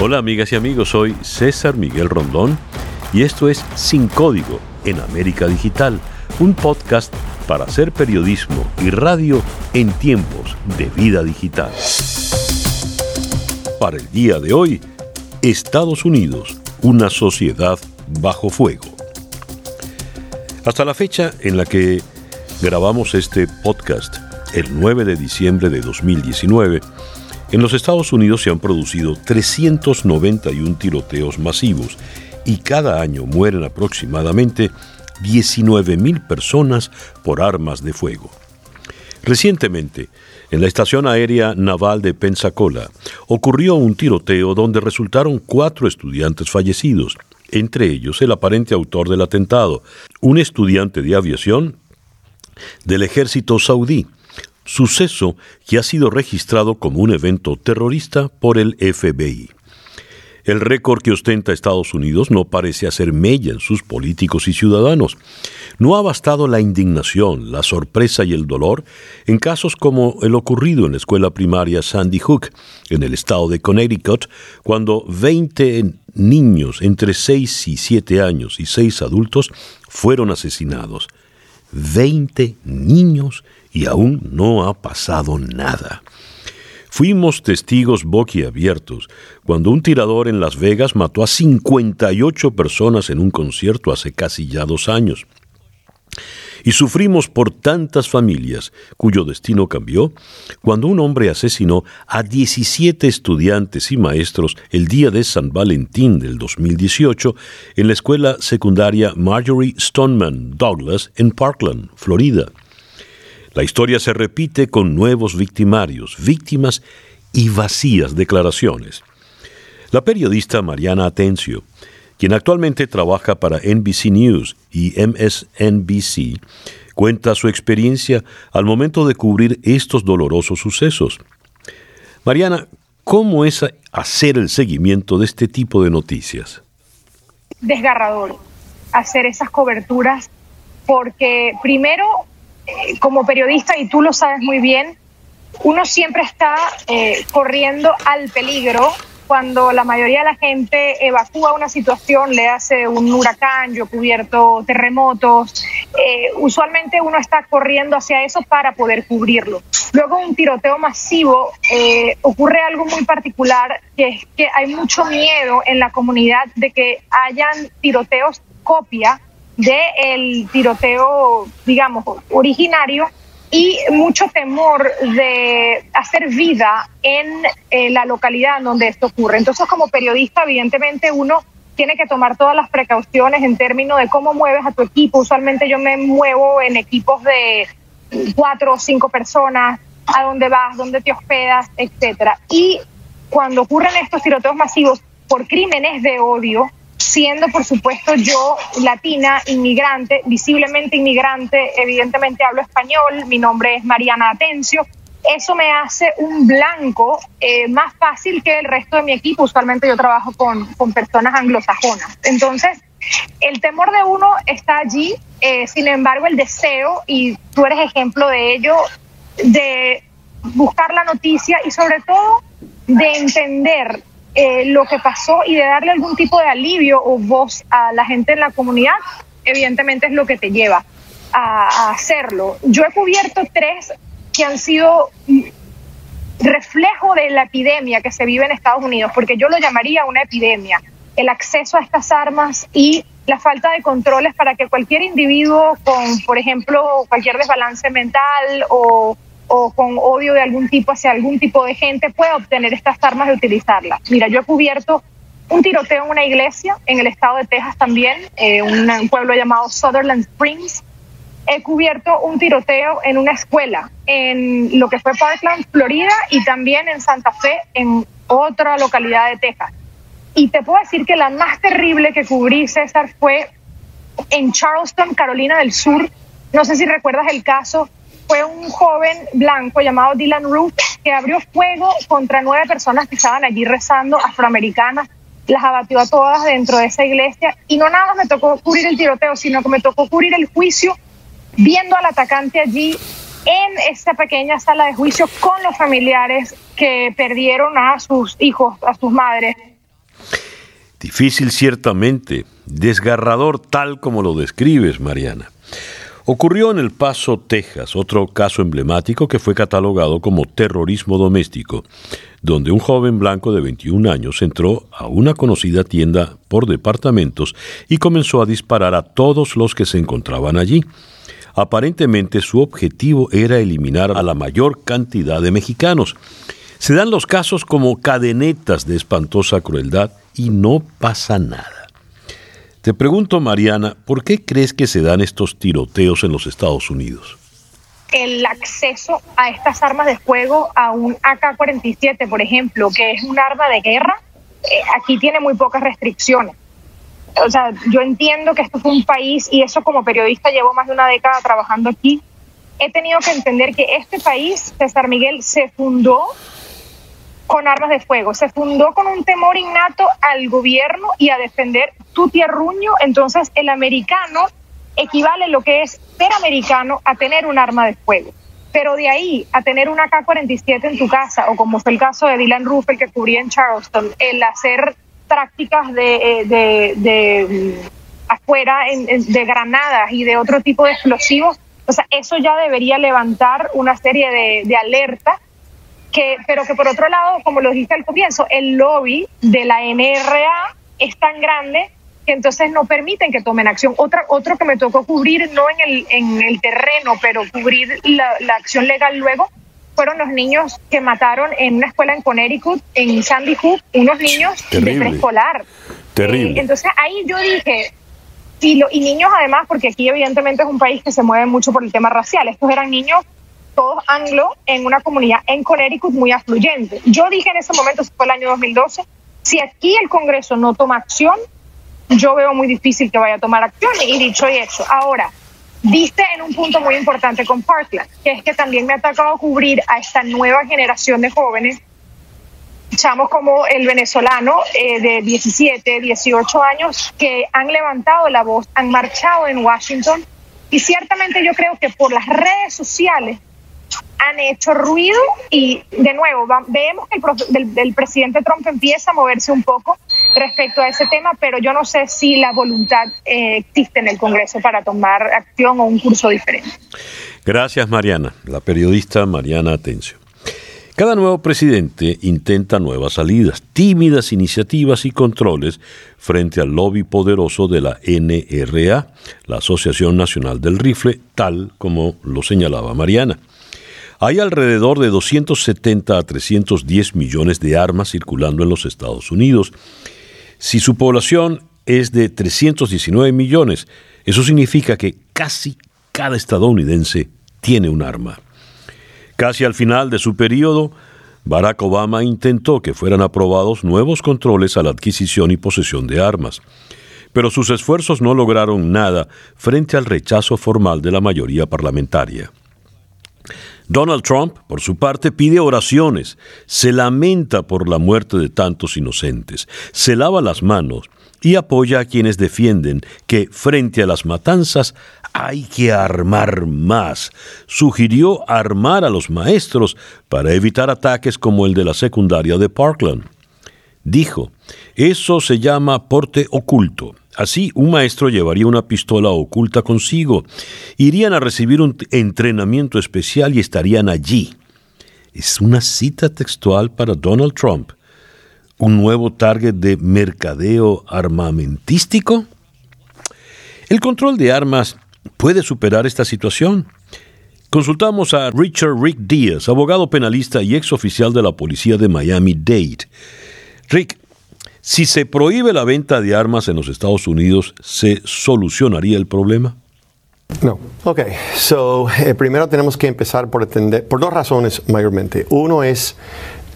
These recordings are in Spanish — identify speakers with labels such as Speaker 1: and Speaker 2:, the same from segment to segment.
Speaker 1: Hola amigas y amigos, soy César Miguel Rondón y esto es Sin Código en América Digital, un podcast para hacer periodismo y radio en tiempos de vida digital. Para el día de hoy, Estados Unidos, una sociedad bajo fuego. Hasta la fecha en la que grabamos este podcast, el 9 de diciembre de 2019, en los Estados Unidos se han producido 391 tiroteos masivos y cada año mueren aproximadamente 19.000 personas por armas de fuego. Recientemente, en la estación aérea naval de Pensacola, ocurrió un tiroteo donde resultaron cuatro estudiantes fallecidos, entre ellos el aparente autor del atentado, un estudiante de aviación del ejército saudí, suceso que ha sido registrado como un evento terrorista por el FBI. El récord que ostenta Estados Unidos no parece hacer mella en sus políticos y ciudadanos. No ha bastado la indignación, la sorpresa y el dolor en casos como el ocurrido en la escuela primaria Sandy Hook, en el estado de Connecticut, cuando 20 niños entre 6 y 7 años y 6 adultos fueron asesinados. 20 niños y aún no ha pasado nada. Fuimos testigos boquiabiertos cuando un tirador en Las Vegas mató a 58 personas en un concierto hace casi ya dos años. Y sufrimos por tantas familias cuyo destino cambió cuando un hombre asesinó a 17 estudiantes y maestros el día de San Valentín del 2018 en la escuela secundaria Marjorie Stoneman Douglas en Parkland, Florida. La historia se repite con nuevos victimarios, víctimas y vacías declaraciones. La periodista Mariana Atencio, quien actualmente trabaja para NBC News y MSNBC, cuenta su experiencia al momento de cubrir estos dolorosos sucesos. Mariana, ¿cómo es hacer el seguimiento de este tipo de noticias?
Speaker 2: Desgarrador hacer esas coberturas porque primero como periodista, y tú lo sabes muy bien, uno siempre está eh, corriendo al peligro cuando la mayoría de la gente evacúa una situación, le hace un huracán, yo he cubierto terremotos, eh, usualmente uno está corriendo hacia eso para poder cubrirlo. Luego un tiroteo masivo, eh, ocurre algo muy particular, que es que hay mucho miedo en la comunidad de que hayan tiroteos copia del tiroteo, digamos, originario y mucho temor de hacer vida en eh, la localidad donde esto ocurre. Entonces, como periodista, evidentemente uno tiene que tomar todas las precauciones en términos de cómo mueves a tu equipo. Usualmente yo me muevo en equipos de cuatro o cinco personas, a dónde vas, dónde te hospedas, etcétera. Y cuando ocurren estos tiroteos masivos por crímenes de odio, siendo por supuesto yo latina, inmigrante, visiblemente inmigrante, evidentemente hablo español, mi nombre es Mariana Atencio, eso me hace un blanco eh, más fácil que el resto de mi equipo, usualmente yo trabajo con, con personas anglosajonas. Entonces, el temor de uno está allí, eh, sin embargo el deseo, y tú eres ejemplo de ello, de buscar la noticia y sobre todo de entender eh, lo que pasó y de darle algún tipo de alivio o voz a la gente en la comunidad, evidentemente es lo que te lleva a, hacerlo. Yo he cubierto tres que han sido reflejo de la epidemia que se vive en Estados Unidos, porque yo lo llamaría una epidemia, el acceso a estas armas y la falta de controles para que cualquier individuo con, por ejemplo, cualquier desbalance mental o o con odio de algún tipo hacia algún tipo de gente pueda obtener estas armas y utilizarlas. Mira, yo he cubierto un tiroteo en una iglesia en el estado de Texas también, eh, un, pueblo llamado Sutherland Springs. He cubierto un tiroteo en una escuela en lo que fue Parkland, Florida, y también en Santa Fe, en otra localidad de Texas. Y te puedo decir que la más terrible que cubrí, César, fue en Charleston, Carolina del Sur. No sé si recuerdas el caso fue un joven blanco llamado Dylan Roof que abrió fuego contra nueve personas que estaban allí rezando, afroamericanas, las abatió a todas dentro de esa iglesia y no nada más me tocó cubrir el tiroteo, sino que me tocó cubrir el juicio viendo al atacante allí en esta pequeña sala de juicio con los familiares que perdieron a sus hijos, a sus madres
Speaker 1: Difícil ciertamente, desgarrador tal como lo describes, Mariana. Ocurrió en El Paso, Texas, otro caso emblemático que fue catalogado como terrorismo doméstico, donde un joven blanco de 21 años entró a una conocida tienda por departamentos y comenzó a disparar a todos los que se encontraban allí. Aparentemente su objetivo era eliminar a la mayor cantidad de mexicanos. Se dan los casos como cadenetas de espantosa crueldad y no pasa nada. Te pregunto, Mariana, ¿por qué crees que se dan estos tiroteos en los Estados Unidos?
Speaker 2: El acceso a estas armas de fuego, a un AK-47, por ejemplo, que es un arma de guerra, eh, aquí tiene muy pocas restricciones. O sea, yo entiendo que esto es un país, y eso como periodista llevo más de una década trabajando aquí, he tenido que entender que este país, César Miguel, se fundó con armas de fuego. Se fundó con un temor innato al gobierno y a defender tu tierruño. Entonces, el americano equivale lo que es ser americano a tener un arma de fuego. Pero de ahí a tener una K-47 en tu casa, o como fue el caso de Dylan Ruffel que cubría en Charleston, el hacer prácticas de, eh, de, mm, afuera de granadas y de otro tipo de explosivos, o sea, eso ya debería levantar una serie de, de alertas que, pero que por otro lado, como lo dije al comienzo, el lobby de la NRA es tan grande que entonces no permiten que tomen acción. Otra, otro que me tocó cubrir, no en el, en el terreno, pero cubrir la, la acción legal luego, fueron los niños que mataron en una escuela en Connecticut, en Sandy Hook, unos niños de preescolar.
Speaker 1: Terrible.
Speaker 2: Eh, entonces ahí yo dije, y, lo, y niños además, porque aquí evidentemente es un país que se mueve mucho por el tema racial, estos eran niños todos anglo en una comunidad en Connecticut muy afluyente. Yo dije en ese momento, fue el año 2012, si aquí el Congreso no toma acción, yo veo muy difícil que vaya a tomar acción y dicho y hecho. Ahora, viste en un punto muy importante con Parkland, que es que también me ha tocado cubrir a esta nueva generación de jóvenes, chamos como el venezolano eh, de 17, 18 años, que han levantado la voz, han marchado en Washington y ciertamente yo creo que por las redes sociales han hecho ruido y de nuevo vemos que el, presidente Trump empieza a moverse un poco respecto a ese tema, pero yo no sé si la voluntad eh, existe en el Congreso para tomar acción o un curso diferente.
Speaker 1: Gracias Mariana, la periodista Mariana Atencio. Cada nuevo presidente intenta nuevas salidas, tímidas iniciativas y controles frente al lobby poderoso de la NRA, la Asociación Nacional del Rifle, tal como lo señalaba Mariana. Hay alrededor de 270 a 310 millones de armas circulando en los Estados Unidos. Si su población es de 319 millones, eso significa que casi cada estadounidense tiene un arma. Casi al final de su periodo, Barack Obama intentó que fueran aprobados nuevos controles a la adquisición y posesión de armas, pero sus esfuerzos no lograron nada frente al rechazo formal de la mayoría parlamentaria. Donald Trump, por su parte, pide oraciones, se lamenta por la muerte de tantos inocentes, se lava las manos y apoya a quienes defienden que frente a las matanzas hay que armar más. Sugirió armar a los maestros para evitar ataques como el de la secundaria de Parkland. Dijo, eso se llama porte oculto. Así, un maestro llevaría una pistola oculta consigo. Irían a recibir un entrenamiento especial y estarían allí. Es una cita textual para Donald Trump. ¿Un nuevo target de mercadeo armamentístico? El control de armas puede superar esta situación. Consultamos a Richard Rick Díaz, abogado penalista y ex oficial de la policía de Miami-Dade. Rick, si se prohíbe la venta de armas en los Estados Unidos, ¿se solucionaría el problema?
Speaker 3: No. Ok, so eh, primero tenemos que empezar por entender, por dos razones mayormente. Uno es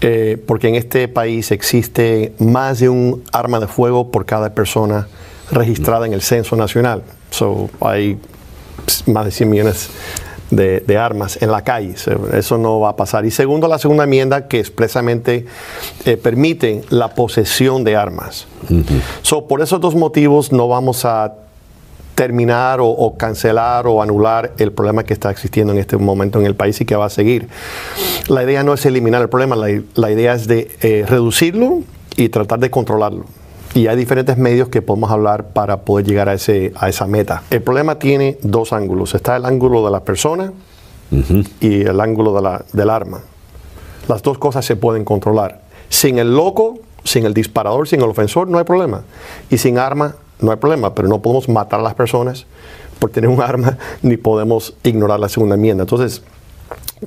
Speaker 3: eh, porque en este país existe más de un arma de fuego por cada persona registrada en el censo nacional. So hay más de 100 millones de, armas en la calle. Eso no va a pasar. Y segundo, la segunda enmienda que expresamente eh, permite la posesión de armas. so, por esos dos motivos no vamos a terminar o, cancelar o anular el problema que está existiendo en este momento en el país y que va a seguir. La idea no es eliminar el problema, la, idea es de eh, reducirlo y tratar de controlarlo. Y hay diferentes medios que podemos hablar para poder llegar a, ese, a esa meta. El problema tiene dos ángulos. Está el ángulo de la persona y el ángulo de la, del arma. Las dos cosas se pueden controlar. Sin el loco, sin el disparador, sin el ofensor, no hay problema. Y sin arma, no hay problema. Pero no podemos matar a las personas por tener un arma, ni podemos ignorar la segunda enmienda. Entonces,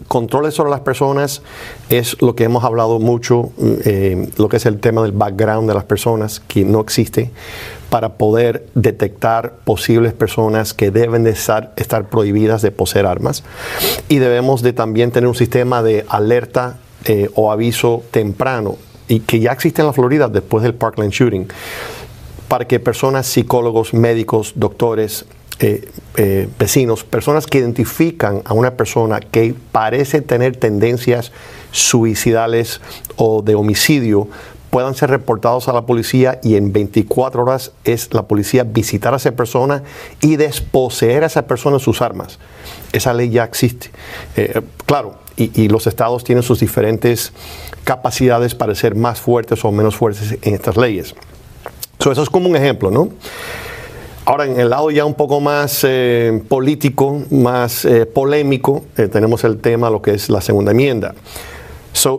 Speaker 3: controles sobre las personas es lo que hemos hablado mucho, eh, lo que es el tema del background de las personas, que no existe, para poder detectar posibles personas que deben de estar, estar prohibidas de poseer armas. Y debemos de también tener un sistema de alerta eh, o aviso temprano, y que ya existe en la Florida después del Parkland Shooting, para que personas, psicólogos, médicos, doctores, eh, eh, vecinos, personas que identifican a una persona que parece tener tendencias suicidales o de homicidio, puedan ser reportados a la policía y en 24 horas es la policía visitar a esa persona y desposeer a esa persona sus armas. Esa ley ya existe. Eh, claro, y, los estados tienen sus diferentes capacidades para ser más fuertes o menos fuertes en estas leyes. eso es como un ejemplo, ¿no? Ahora, en el lado ya un poco más eh, político, más eh, polémico, eh, tenemos el tema, lo que es la segunda enmienda.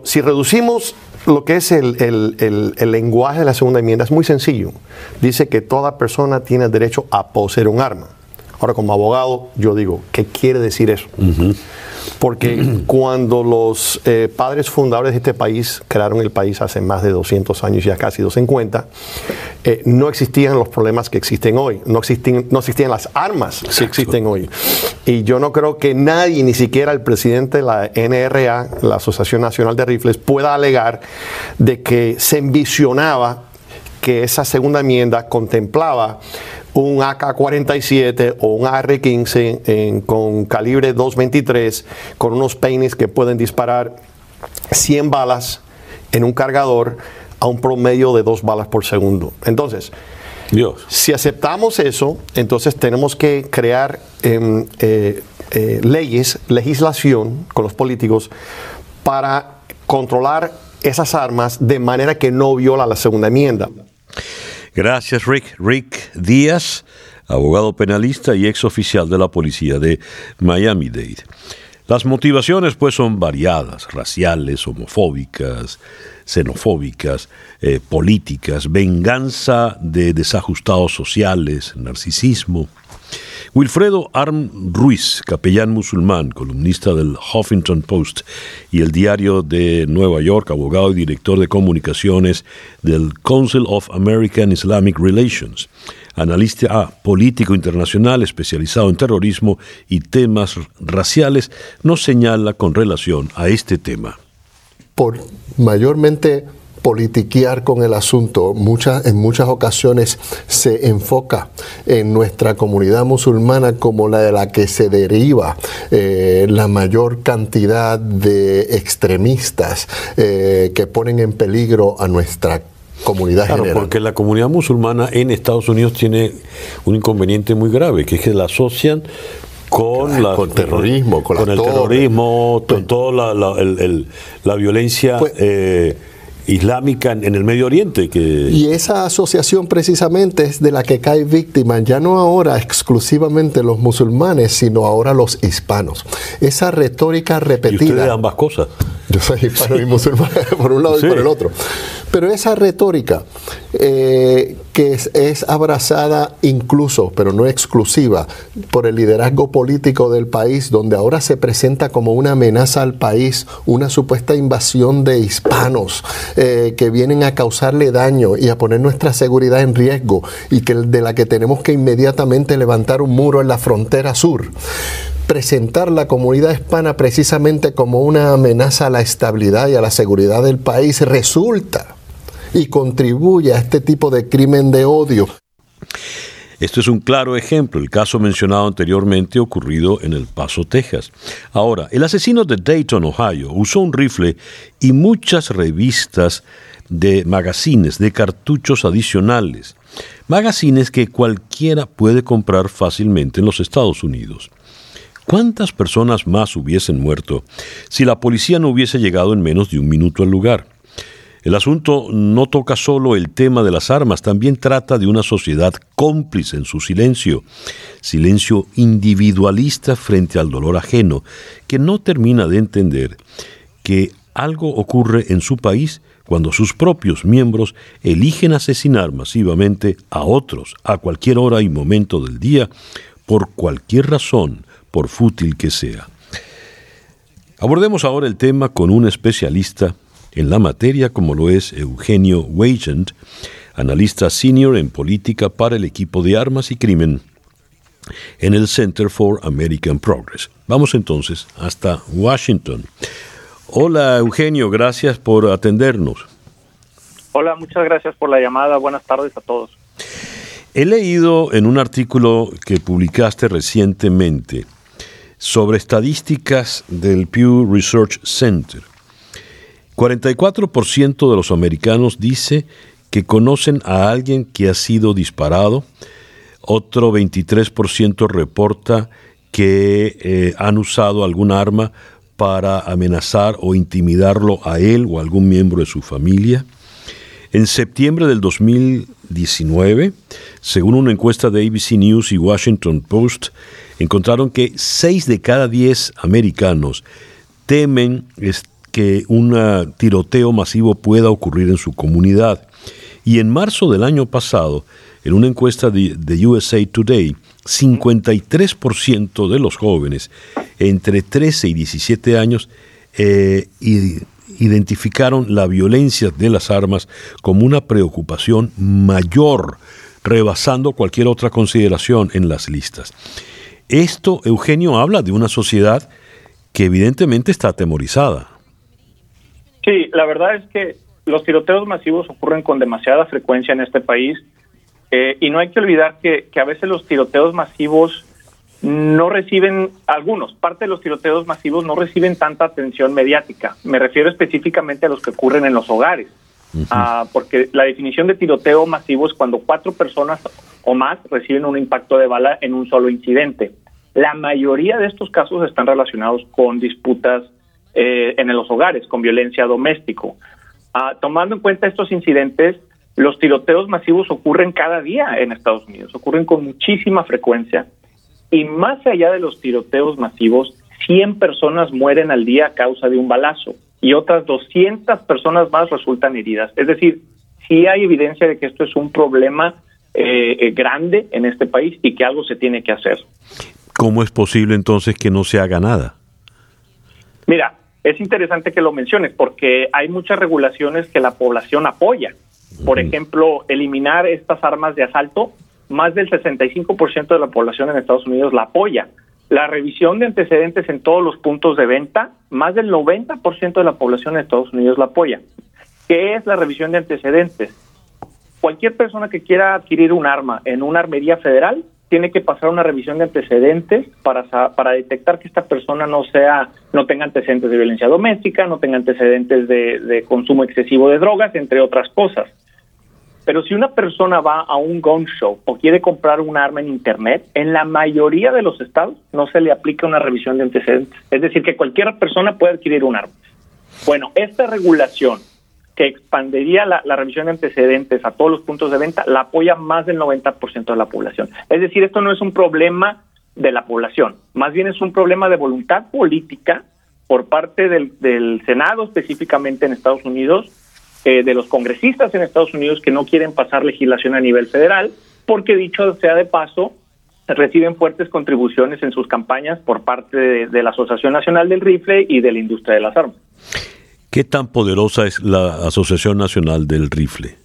Speaker 3: si reducimos lo que es el, el, lenguaje de la segunda enmienda, es muy sencillo. Dice que toda persona tiene derecho a poseer un arma. Ahora, como abogado, yo digo, ¿qué quiere decir eso? Porque cuando los eh, padres fundadores de este país crearon el país hace más de 200 años, ya casi 250, eh, no existían los problemas que existen hoy, no, existían, no existían las armas que existen hoy. Y yo no creo que nadie, ni siquiera el presidente de la NRA, la Asociación Nacional de Rifles, pueda alegar de que se envisionaba que esa segunda enmienda contemplaba un AK-47 o un AR-15 con calibre 223 con unos peines que pueden disparar 100 balas en un cargador a un promedio de dos balas por segundo. Entonces, Dios. si aceptamos eso, entonces tenemos que crear em, eh, eh, leyes, legislación con los políticos para controlar esas armas de manera que no viola la segunda enmienda.
Speaker 1: Gracias, Rick. Rick Díaz, abogado penalista y ex oficial de la policía de Miami-Dade. Las motivaciones pues son variadas, raciales, homofóbicas, xenofóbicas, eh, políticas, venganza de desajustados sociales, narcisismo. Wilfredo Arm Ruiz, capellán musulmán, columnista del Huffington Post y el diario de Nueva York, abogado y director de comunicaciones del Council of American Islamic Relations, analista político internacional especializado en terrorismo y temas raciales, nos señala con relación a este tema.
Speaker 4: Por mayormente politiquear con el asunto. Muchas, en muchas ocasiones se enfoca en nuestra comunidad musulmana como la de la que se deriva eh, la mayor cantidad de extremistas eh, que ponen en peligro a nuestra comunidad claro,
Speaker 1: porque la comunidad musulmana en Estados Unidos tiene un inconveniente muy grave, que es que la asocian con, la,
Speaker 4: con terrorismo, con,
Speaker 1: el terrorismo, con toda la, la, violencia. Pues eh, islámica en, el Medio Oriente. Que...
Speaker 4: Y esa asociación precisamente es de la que cae víctima, ya no ahora exclusivamente los musulmanes, sino ahora los hispanos. Esa retórica repetida.
Speaker 1: ¿Y ambas cosas?
Speaker 4: Yo soy hispano y musulmán por un lado y por el otro. Pero esa retórica eh, que es, abrazada incluso, pero no exclusiva, por el liderazgo político del país, donde ahora se presenta como una amenaza al país, una supuesta invasión de hispanos eh, que vienen a causarle daño y a poner nuestra seguridad en riesgo y que de la que tenemos que inmediatamente levantar un muro en la frontera sur presentar la comunidad hispana precisamente como una amenaza a la estabilidad y a la seguridad del país resulta y contribuye a este tipo de crimen de odio.
Speaker 1: Esto es un claro ejemplo, el caso mencionado anteriormente ocurrido en El Paso, Texas. Ahora, el asesino de Dayton, Ohio, usó un rifle y muchas revistas de magazines, de cartuchos adicionales, magazines que cualquiera puede comprar fácilmente en los Estados Unidos. ¿Cuántas personas más hubiesen muerto si la policía no hubiese llegado en menos de un minuto al lugar? El asunto no toca solo el tema de las armas, también trata de una sociedad cómplice en su silencio, silencio individualista frente al dolor ajeno, que no termina de entender que algo ocurre en su país cuando sus propios miembros eligen asesinar masivamente a otros a cualquier hora y momento del día, por cualquier razón, por fútil que sea. Abordemos ahora el tema con un especialista en la materia como lo es Eugenio Weigand, analista senior en política para el equipo de armas y crimen en el Center for American Progress. Vamos entonces hasta Washington. Hola Eugenio, gracias por atendernos.
Speaker 5: Hola, muchas gracias por la llamada. Buenas tardes a todos.
Speaker 1: He leído en un artículo que publicaste recientemente sobre estadísticas del Pew Research Center 44% de los americanos dice que conocen a alguien que ha sido disparado, otro 23% reporta que eh, han usado algún arma para amenazar o intimidarlo a él o a algún miembro de su familia. En septiembre del 2019, según una encuesta de ABC News y Washington Post, encontraron que 6 de cada 10 americanos temen que un tiroteo masivo pueda ocurrir en su comunidad. Y en marzo del año pasado, en una encuesta de, USA Today, 53% de los jóvenes entre 13 y 17 años eh, identificaron la violencia de las armas como una preocupación mayor, rebasando cualquier otra consideración en las listas. Esto, Eugenio, habla de una sociedad que evidentemente está atemorizada.
Speaker 5: Sí, la verdad es que los tiroteos masivos ocurren con demasiada frecuencia en este país eh, y no hay que olvidar que, a veces los tiroteos masivos no reciben, algunos, parte de los tiroteos masivos no reciben tanta atención mediática. Me refiero específicamente a los que ocurren en los hogares, ah, porque la definición de tiroteo masivo es cuando cuatro personas o más reciben un impacto de bala en un solo incidente. La mayoría de estos casos están relacionados con disputas eh, en los hogares con violencia doméstico. Ah, tomando en cuenta estos incidentes, los tiroteos masivos ocurren cada día en Estados Unidos, ocurren con muchísima frecuencia y más allá de los tiroteos masivos, 100 personas mueren al día a causa de un balazo y otras 200 personas más resultan heridas. Es decir, sí hay evidencia de que esto es un problema eh, eh, grande en este país y que algo se tiene que hacer.
Speaker 1: ¿Cómo es posible entonces que no se haga nada?
Speaker 5: Mira, es interesante que lo menciones porque hay muchas regulaciones que la población apoya. Por ejemplo, eliminar estas armas de asalto, más del 65% de la población en Estados Unidos la apoya. La revisión de antecedentes en todos los puntos de venta, más del 90% de la población en Estados Unidos la apoya. ¿Qué es la revisión de antecedentes? Cualquier persona que quiera adquirir un arma en una armería federal tiene que pasar una revisión de antecedentes para, detectar que esta persona no sea no tenga antecedentes de violencia doméstica, no tenga antecedentes de, de, consumo excesivo de drogas, entre otras cosas. Pero si una persona va a un gun show o quiere comprar un arma en internet, en la mayoría de los estados no se le aplica una revisión de antecedentes. Es decir, que cualquier persona puede adquirir un arma. Bueno, esta regulación que expandería la, revisión de antecedentes a todos los puntos de venta, la apoya más del 90% de la población. Es decir, esto no es un problema de la población, más bien es un problema de voluntad política por parte del, Senado específicamente en Estados Unidos, eh, de los congresistas en Estados Unidos que no quieren pasar legislación a nivel federal, porque dicho sea de paso, reciben fuertes contribuciones en sus campañas por parte de la Asociación Nacional del Rifle y de la industria de las armas.
Speaker 1: ¿Qué tan poderosa es la Asociación Nacional del Rifle?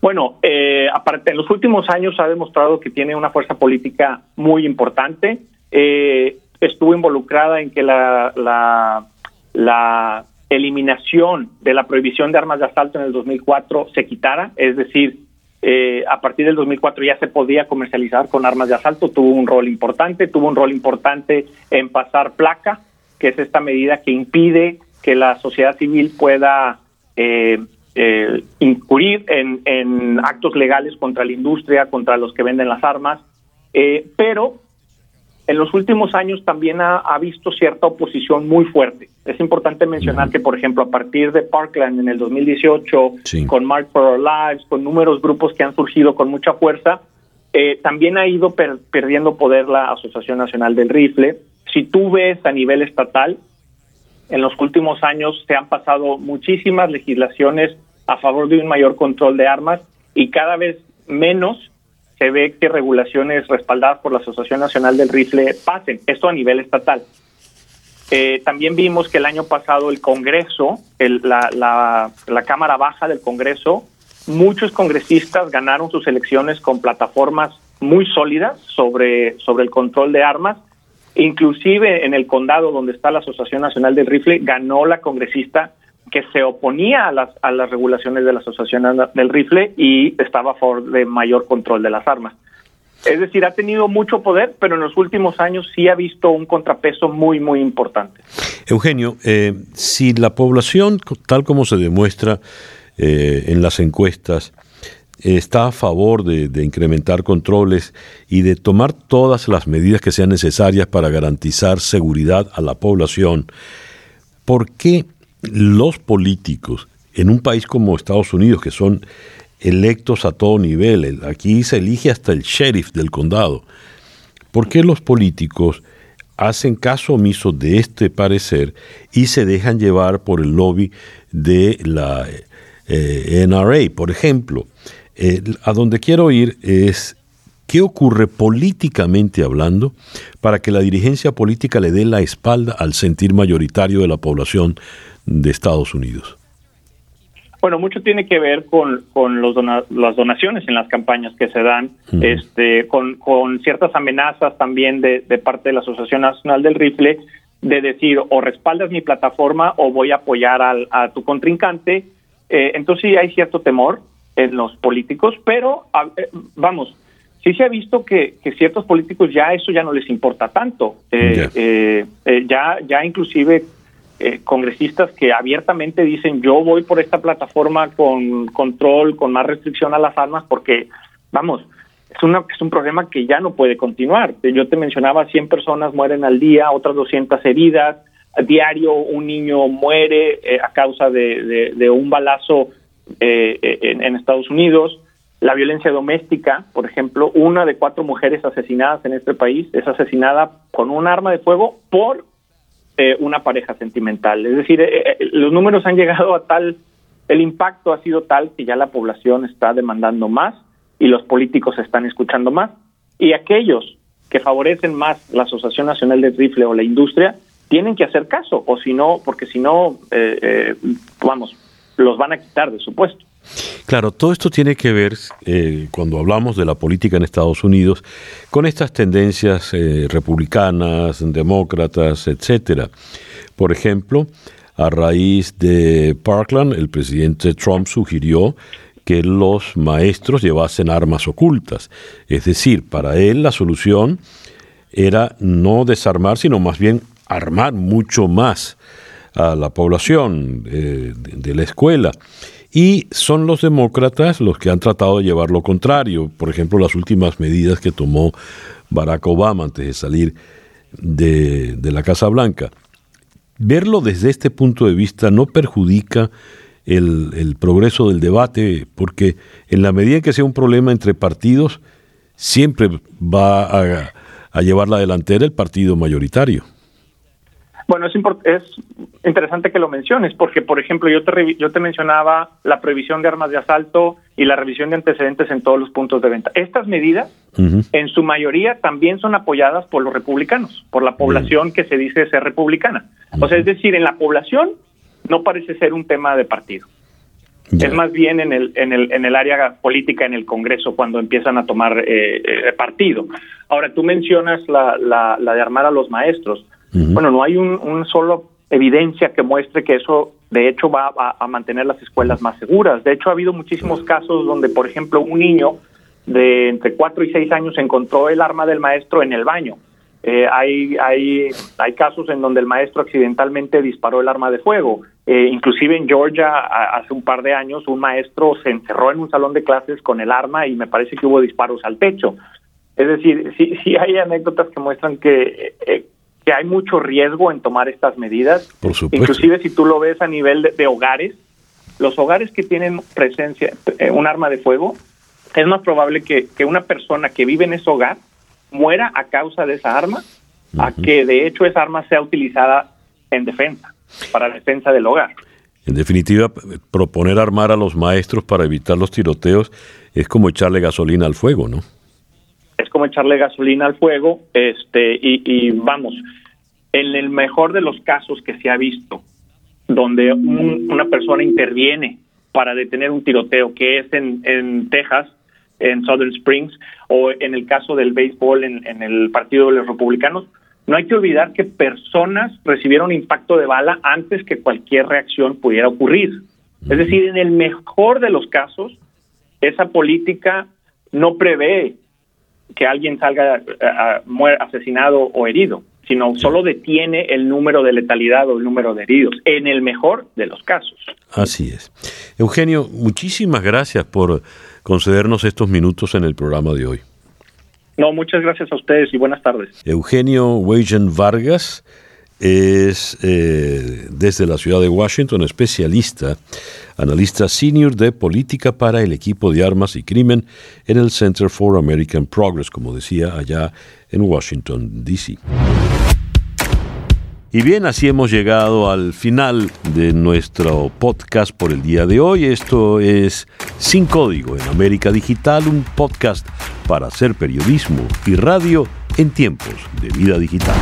Speaker 5: Bueno, eh, aparte, en los últimos años ha demostrado que tiene una fuerza política muy importante. Eh, estuvo involucrada en que la, la, eliminación de la prohibición de armas de asalto en el 2004 se quitara, es decir, eh, a partir del 2004 ya se podía comercializar con armas de asalto, tuvo un rol importante, tuvo un rol importante en pasar placa, que es esta medida que impide que la sociedad civil pueda eh, eh, incurrir en, actos legales contra la industria, contra los que venden las armas, eh, pero en los últimos años también ha, visto cierta oposición muy fuerte. Es importante mencionar que, por ejemplo, a partir de Parkland en el 2018, con Mark for Our Lives, con números grupos que han surgido con mucha fuerza, eh, también ha ido perdiendo poder la Asociación Nacional del Rifle. Si tú ves a nivel estatal, en los últimos años se han pasado muchísimas legislaciones a favor de un mayor control de armas y cada vez menos se ve que regulaciones respaldadas por la Asociación Nacional del Rifle pasen. Esto a nivel estatal. Eh, también vimos que el año pasado el Congreso, la, la, Cámara Baja del Congreso, muchos congresistas ganaron sus elecciones con plataformas muy sólidas sobre, sobre el control de armas. Inclusive en el condado donde está la Asociación Nacional del Rifle, ganó la congresista que se oponía a las, a las regulaciones de la Asociación del Rifle y estaba a favor de mayor control de las armas. Es decir, ha tenido mucho poder, pero en los últimos años sí ha visto un contrapeso muy, muy importante.
Speaker 1: Eugenio, eh, si la población, tal como se demuestra eh, en las encuestas, está a favor de, de, incrementar controles y de tomar todas las medidas que sean necesarias para garantizar seguridad a la población, ¿por qué los políticos en un país como Estados Unidos, que son electos a todo nivel. Aquí se elige hasta el sheriff del condado. ¿Por qué los políticos hacen caso omiso de este parecer y se dejan llevar por el lobby de la eh, NRA? Por ejemplo, eh, a donde quiero ir es qué ocurre políticamente hablando para que la dirigencia política le dé la espalda al sentir mayoritario de la población de Estados Unidos.
Speaker 5: Bueno, mucho tiene que ver con, con los las donaciones en las campañas que se dan, este, con, con, ciertas amenazas también de, de, parte de la Asociación Nacional del Rifle, de decir o respaldas mi plataforma o voy a apoyar al, a tu contrincante. Eh, entonces sí hay cierto temor en los políticos, pero eh, vamos, sí se ha visto que, que, ciertos políticos ya eso ya no les importa tanto. Eh, ya, ya inclusive eh, congresistas que abiertamente dicen yo voy por esta plataforma con control, con más restricción a las armas, porque, vamos, es, una, es un problema que ya no puede continuar. Yo te mencionaba, 100 personas mueren al día, otras 200 heridas, a diario un niño muere eh, a causa de, un balazo eh, en, en Estados Unidos. La violencia doméstica, por ejemplo, una de cuatro mujeres asesinadas en este país es asesinada con un arma de fuego por eh, una pareja sentimental. Es decir, eh, eh, los números han llegado a tal, el impacto ha sido tal que ya la población está demandando más y los políticos están escuchando más. Y aquellos que favorecen más la Asociación Nacional de Rifle o la industria tienen que hacer caso, o si no, porque si no, vamos, los van a quitar de su puesto.
Speaker 1: Claro, todo esto tiene que ver, eh, cuando hablamos de la política en Estados Unidos, con estas tendencias eh, republicanas, demócratas, etcétera. Por ejemplo, a raíz de Parkland, el presidente Trump sugirió que los maestros llevasen armas ocultas. Es decir, para él la solución era no desarmar, sino más bien armar mucho más a la población eh, de la escuela. Y son los demócratas los que han tratado de llevar lo contrario. Por ejemplo, las últimas medidas que tomó Barack Obama antes de salir de, la Casa Blanca. Verlo desde este punto de vista no perjudica el, progreso del debate, porque en la medida en que sea un problema entre partidos, siempre va a, a llevar la delantera el partido mayoritario.
Speaker 5: Bueno, es, es interesante que lo menciones, porque, por ejemplo, yo te, yo te mencionaba la prohibición de armas de asalto y la revisión de antecedentes en todos los puntos de venta. Estas medidas, en su mayoría, también son apoyadas por los republicanos, por la población que se dice ser republicana. O sea, es decir, en la población no parece ser un tema de partido. Es más bien en el, en, el, en el área política, en el Congreso, cuando empiezan a tomar eh, eh, partido. Ahora, tú mencionas la, la, la de armar a los maestros. Bueno, no hay un, solo evidencia que muestre que eso de hecho va a, mantener las escuelas más seguras. De hecho, ha habido muchísimos casos donde, por ejemplo, un niño de entre 4 y 6 años encontró el arma del maestro en el baño. Eh, hay, hay, hay casos en donde el maestro accidentalmente disparó el arma de fuego. Eh, inclusive en Georgia, hace un par de años, un maestro se encerró en un salón de clases con el arma y me parece que hubo disparos al techo. Es decir, sí, sí hay anécdotas que muestran que eh, que hay mucho riesgo en tomar estas medidas.
Speaker 1: Por supuesto.
Speaker 5: Inclusive si tú lo ves a nivel de, de hogares, los hogares que tienen presencia, eh, un arma de fuego, es más probable que, que, una persona que vive en ese hogar muera a causa de esa arma, uh -huh. a que de hecho esa arma sea utilizada en defensa, para defensa del hogar.
Speaker 1: En definitiva, proponer armar a los maestros para evitar los tiroteos es como echarle gasolina al fuego, ¿no?
Speaker 5: Es como echarle gasolina al fuego, este, y, y vamos, en el mejor de los casos que se ha visto, donde un, una persona interviene para detener un tiroteo, que es en, en Texas, en Southern Springs, o en el caso del béisbol en, en el Partido de los Republicanos, no hay que olvidar que personas recibieron impacto de bala antes que cualquier reacción pudiera ocurrir. Es decir, en el mejor de los casos, esa política no prevé que alguien salga asesinado o herido, sino solo detiene el número de letalidad o el número de heridos, en el mejor de los casos.
Speaker 1: Así es. Eugenio, muchísimas gracias por concedernos estos minutos en el programa de hoy.
Speaker 5: No, muchas gracias a ustedes y buenas tardes.
Speaker 1: Eugenio Weigen Vargas es eh, desde la ciudad de Washington especialista, analista senior de política para el equipo de armas y crimen en el Center for American Progress, como decía allá en Washington, D.C. Y bien, así hemos llegado al final de nuestro podcast por el día de hoy. Esto es Sin Código en América Digital, un podcast para hacer periodismo y radio en tiempos de vida digital.